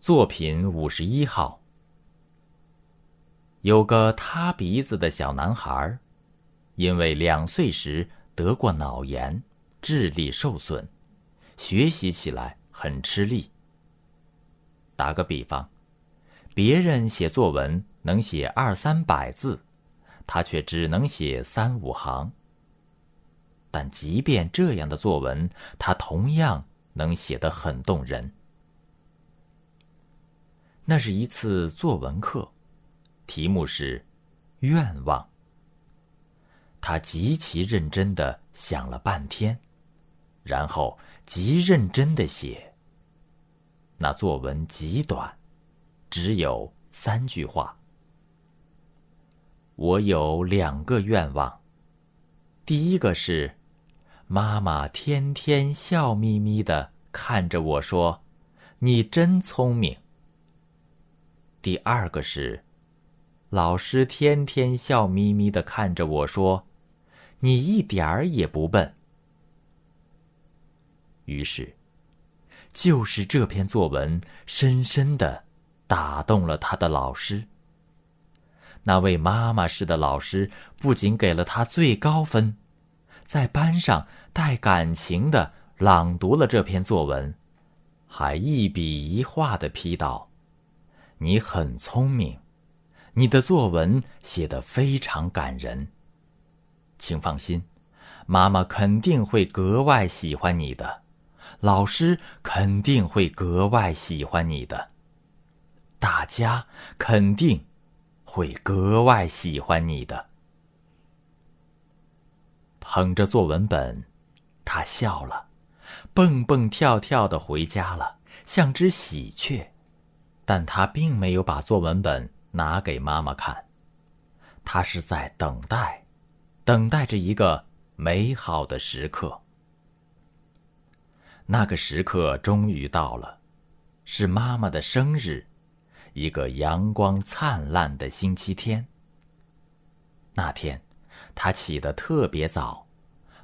作品五十一号。有个塌鼻子的小男孩，因为两岁时得过脑炎，智力受损，学习起来很吃力。打个比方，别人写作文能写二三百字，他却只能写三五行。但即便这样的作文，他同样能写得很动人。那是一次作文课，题目是“愿望”。他极其认真的想了半天，然后极认真的写。那作文极短，只有三句话。我有两个愿望，第一个是，妈妈天天笑眯眯的看着我说：“你真聪明。”第二个是，老师天天笑眯眯的看着我说：“你一点儿也不笨。”于是，就是这篇作文深深的打动了他的老师。那位妈妈式的老师不仅给了他最高分，在班上带感情的朗读了这篇作文，还一笔一画的批道。你很聪明，你的作文写得非常感人。请放心，妈妈肯定会格外喜欢你的，老师肯定会格外喜欢你的，大家肯定会格外喜欢你的。捧着作文本，他笑了，蹦蹦跳跳的回家了，像只喜鹊。但他并没有把作文本拿给妈妈看，他是在等待，等待着一个美好的时刻。那个时刻终于到了，是妈妈的生日，一个阳光灿烂的星期天。那天，他起得特别早，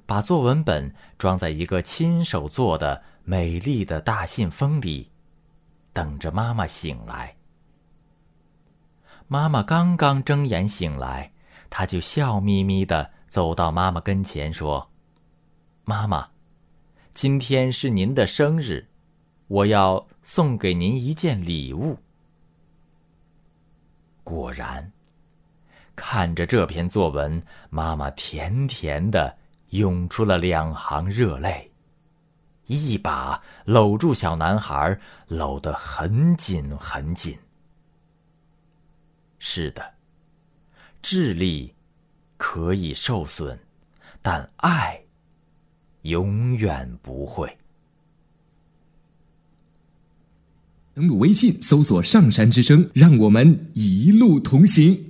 把作文本装在一个亲手做的美丽的大信封里。等着妈妈醒来。妈妈刚刚睁眼醒来，他就笑眯眯的走到妈妈跟前说：“妈妈，今天是您的生日，我要送给您一件礼物。”果然，看着这篇作文，妈妈甜甜的涌出了两行热泪。一把搂住小男孩，搂得很紧很紧。是的，智力可以受损，但爱永远不会。登录微信，搜索“上山之声”，让我们一路同行。